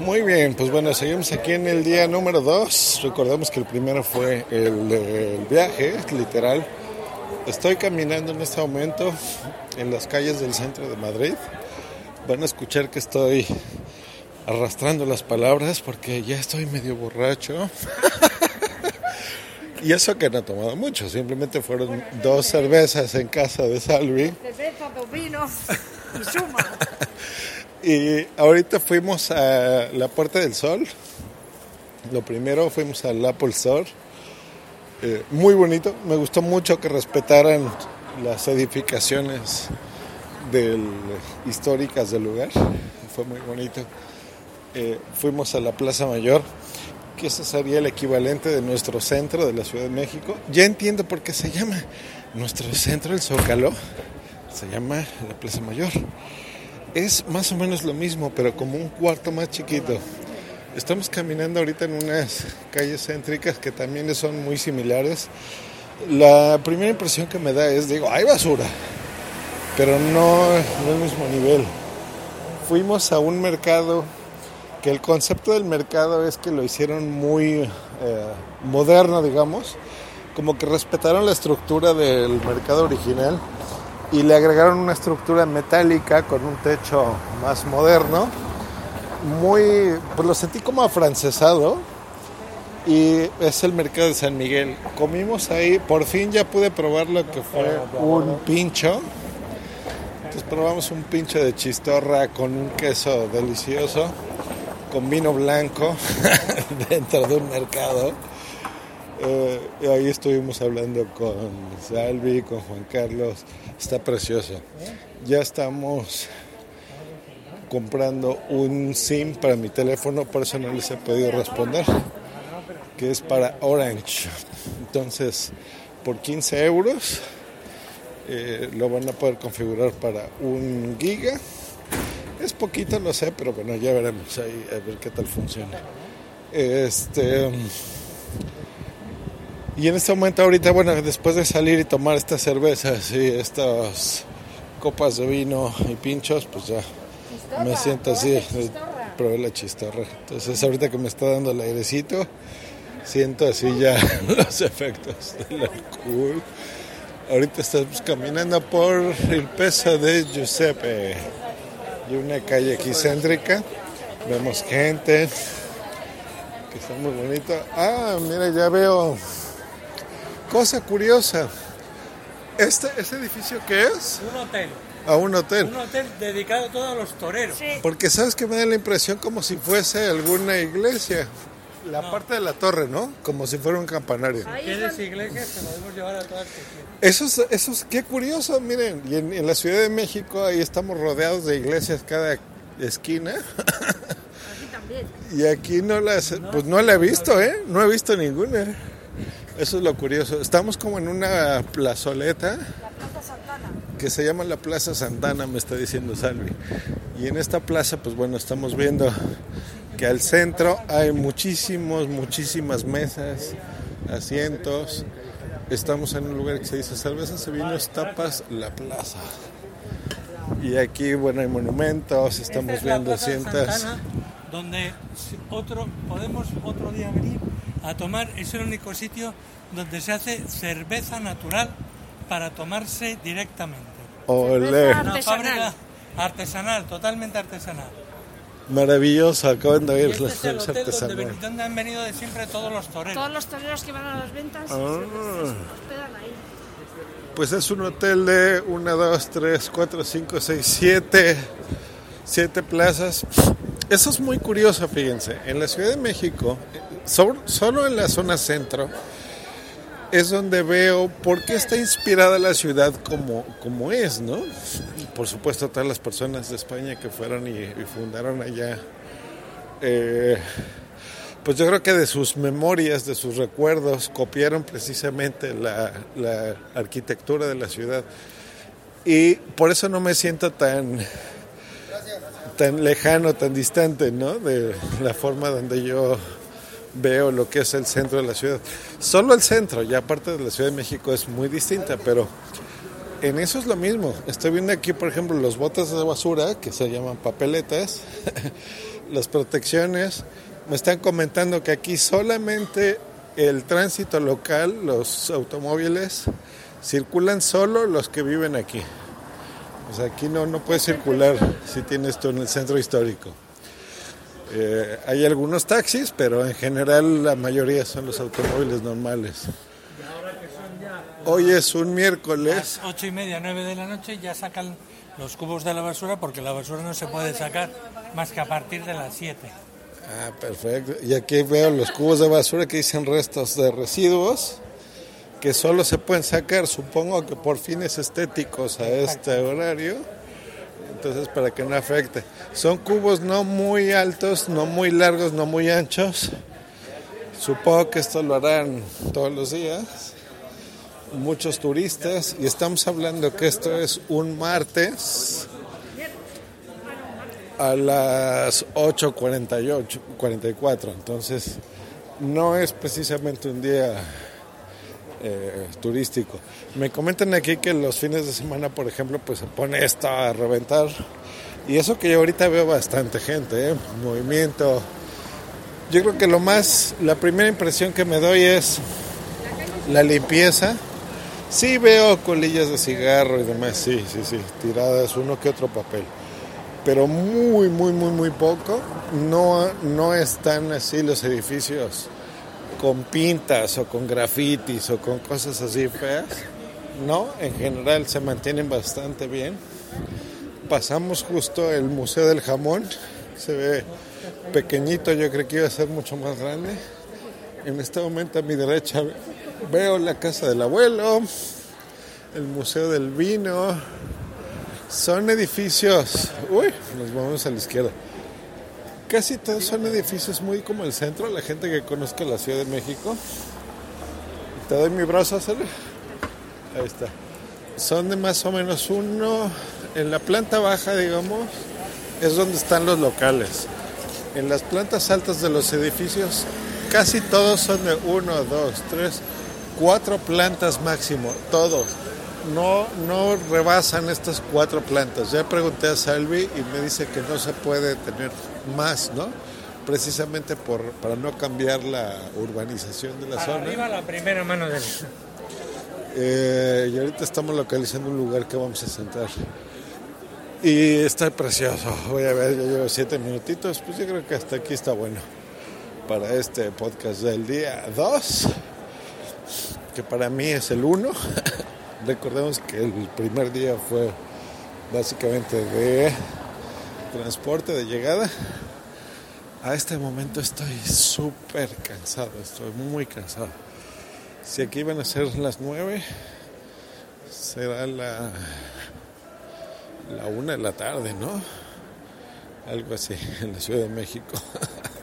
Muy bien, pues bueno, seguimos aquí en el día número 2. Recordemos que el primero fue el, el, viaje, literal. Estoy caminando en este momento en las calles del centro de Madrid. Van a escuchar que estoy arrastrando las palabras porque ya estoy medio borracho. y eso que no he tomado mucho, simplemente fueron dos cervezas en casa de Salvi. Cerveza, dos vinos y suma. Y ahorita fuimos a la Puerta del Sol. Lo primero fuimos al Apple Store. Eh, muy bonito. Me gustó mucho que respetaran las edificaciones del, históricas del lugar. Fue muy bonito. Eh, fuimos a la Plaza Mayor, que ese sería el equivalente de nuestro centro de la Ciudad de México. Ya entiendo por qué se llama nuestro centro, el Zócalo. Se llama la Plaza Mayor es más o menos lo mismo, pero como un cuarto más chiquito. Estamos caminando ahorita en unas calles céntricas que también son muy similares. La primera impresión que me da es, digo, hay basura, pero no, no el mismo nivel. Fuimos a un mercado que el concepto del mercado es que lo hicieron muy eh, moderno, digamos, como que respetaron la estructura del mercado original y le agregaron una estructura metálica con un techo más moderno. Muy, pues lo sentí como afrancesado y es el mercado de San Miguel. Comimos ahí, por fin ya pude probar lo que fue un pincho. Entonces probamos un pincho de chistorra con un queso delicioso, con vino blanco dentro de un mercado. Eh, ahí estuvimos hablando con Salvi, con Juan Carlos. Está precioso. Ya estamos comprando un SIM para mi teléfono, por eso no les he podido responder, que es para Orange. Entonces, por 15 euros eh, lo van a poder configurar para un giga. Es poquito, lo sé, pero bueno, ya veremos ahí a ver qué tal funciona. Este. Y en este momento ahorita, bueno, después de salir y tomar estas cervezas y estas copas de vino y pinchos, pues ya me siento así, probé la chistorra. Entonces ahorita que me está dando el airecito, siento así ya los efectos del alcohol. Ahorita estamos caminando por el peso de Giuseppe y una calle aquí céntrica. Vemos gente que está muy bonita. Ah, mira, ya veo Cosa curiosa. ¿Este, ¿Este edificio qué es? Un hotel. A un hotel. Un hotel dedicado a todos los toreros. Sí. Porque sabes que me da la impresión como si fuese alguna iglesia. La No. parte de la torre, ¿no? Como si fuera un campanario. Ahí ¿Quieres son- iglesias? Te podemos llevar a todas que. Eso es, eso es- qué curioso, miren. Y en, en la Ciudad de México ahí estamos rodeados de iglesias cada esquina. Aquí también. Y aquí no las, pues no la he visto, ¿eh? No he visto ninguna. Eso es lo curioso. Estamos como en una plazoleta. La Plaza Santana. que se llama la Plaza Santana, me está diciendo Salvi. Y en esta plaza, pues bueno, estamos viendo que al centro hay muchísimos, muchísimas mesas, asientos. Estamos en un lugar que se dice cervezas y vinos, tapas, la plaza. Y aquí, bueno, hay monumentos, estamos Esta es viendo. Santana, donde otro, podemos otro día venir a tomar, es el único sitio donde se hace cerveza natural para tomarse directamente. Olé. Una Artesanal. fábrica artesanal, totalmente artesanal. maravilloso, acaban de oír este las cervezas hotel donde, artesanales. ven- donde han venido de siempre todos los toreros. Todos los toreros que van a las ventas Ah. se hospedan ahí. Pues es un hotel de 1, 2, 3, 4, 5, 6, 7, 7 plazas. Eso es muy curioso, fíjense. En la Ciudad de México, solo en la zona centro, es donde veo por qué está inspirada la ciudad como, como es, ¿no? Por supuesto, todas las personas de España que fueron y, y fundaron allá. eh, pues yo creo que de sus memorias, de sus recuerdos, copiaron precisamente la, la arquitectura de la ciudad. Y por eso no me siento tan, tan lejano, tan distante, ¿no? De la forma donde yo veo lo que es el centro de la ciudad. Solo el centro, ya aparte de la Ciudad de México es muy distinta, pero en eso es lo mismo. Estoy viendo aquí, por ejemplo, los botes de basura, que se llaman papeletas, las protecciones. Me están comentando que aquí solamente el tránsito local, los automóviles, circulan solo los que viven aquí. O sea, aquí no, no puedes circular si tienes esto en el centro histórico. Eh, hay algunos taxis, pero en general la mayoría son los automóviles normales. Hoy es un miércoles. Ocho y media, nueve de la noche ya sacan los cubos de la basura porque la basura no se puede sacar más que a partir de las 7. Ah, perfecto. Y aquí veo los cubos de basura que dicen restos de residuos que solo se pueden sacar, supongo que por fines estéticos a este horario. Entonces, para que no afecte. Son cubos no muy altos, no muy largos, no muy anchos. Supongo que esto lo harán todos los días. Muchos turistas. Y estamos hablando que esto es un martes a las 8.48, 44. Entonces, no es precisamente un día eh, turístico. Me comentan aquí que los fines de semana, por ejemplo, pues se pone esto a reventar. Y eso que yo ahorita veo bastante gente, ¿eh? movimiento. Yo creo que lo más, la primera impresión que me doy es la limpieza. Sí veo colillas de cigarro y demás, sí, sí, sí, tiradas, uno que otro papel. Pero muy, muy, muy, muy poco. No, no están así los edificios con pintas o con grafitis o con cosas así feas. No, en general se mantienen bastante bien. Pasamos justo el Museo del Jamón, se ve pequeñito, yo creo que iba a ser mucho más grande. En este momento a mi derecha veo la casa del abuelo, el Museo del Vino. Son edificios, uy, nos vamos a la izquierda Casi todos son edificios muy como el centro, la gente que conozca la Ciudad de México. Te doy mi brazo, ¿sale? Ahí está. Son de más o menos uno, en la planta baja, digamos, es donde están los locales. En las plantas altas de los edificios, casi todos son de uno, dos, tres, cuatro plantas máximo, todos. No, no rebasan estas cuatro plantas. Ya pregunté a Salvi y me dice que no se puede tener más, ¿no? Precisamente por, para no cambiar la urbanización de la zona. Arriba la primera mano del... Eh, y ahorita estamos localizando un lugar que vamos a sentar. Y está precioso. Voy a ver, ya llevo siete minutitos. Pues yo creo que hasta aquí está bueno para este podcast del día 2, que para mí es el 1. Recordemos que el primer día fue básicamente de transporte de llegada. A este momento estoy súper cansado, estoy muy cansado. Si aquí van a ser las nueve, será la, la una de la tarde, ¿no? Algo así, en la Ciudad de México.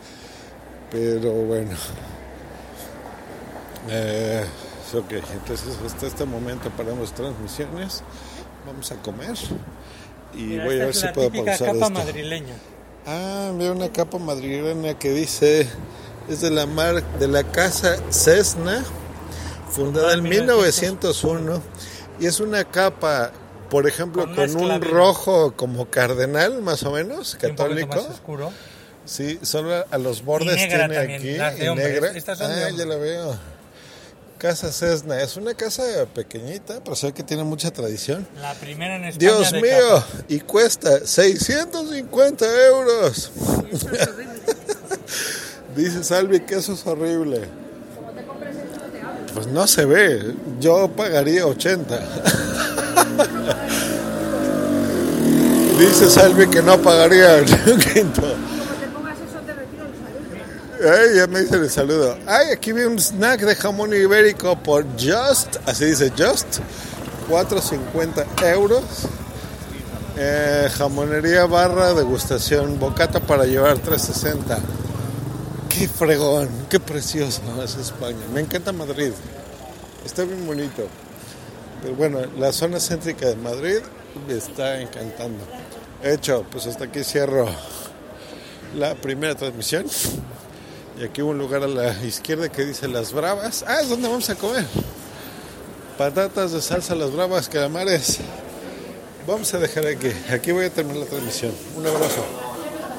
Pero bueno. Eh, ok, entonces hasta este momento paramos transmisiones. Vamos a comer y Mira, voy a ver si puedo pausar capa esto. madrileña. Ah, veo una capa madrileña que dice es de la mar de la casa Cessna, fundada en 1901 y es una capa, por ejemplo, Con con, un rojo como cardenal, más o menos, y un católico. más oscuro. Sí, solo a los bordes tiene también, aquí y negra. Estas son ah, ya la veo. Casa Cessna, es una casa pequeñita, pero sé que tiene mucha tradición. La primera en España Dios de mío, capa. y cuesta 650 euros. Dice Salvi que eso es horrible. Pues no se ve, yo pagaría 80. Dice Salvi que no pagaría un quinto. Como te pongas eso, te retiro el saludo. Ay, ya me dicen el saludo. Ay, aquí vi un snack de jamón ibérico por just, así dice just, 4.50 euros. Eh, jamonería barra degustación, bocata para llevar 3.60. Qué fregón, qué precioso es España. Me encanta Madrid. Está bien bonito. Pero bueno, la zona céntrica de Madrid me está encantando. Hecho, pues hasta aquí cierro la primera transmisión. Y aquí un lugar a la izquierda que dice Las Bravas. Ah, es donde vamos a comer. patatas de salsa, las bravas, calamares. Vamos a dejar aquí. Aquí voy a terminar la transmisión. Un abrazo.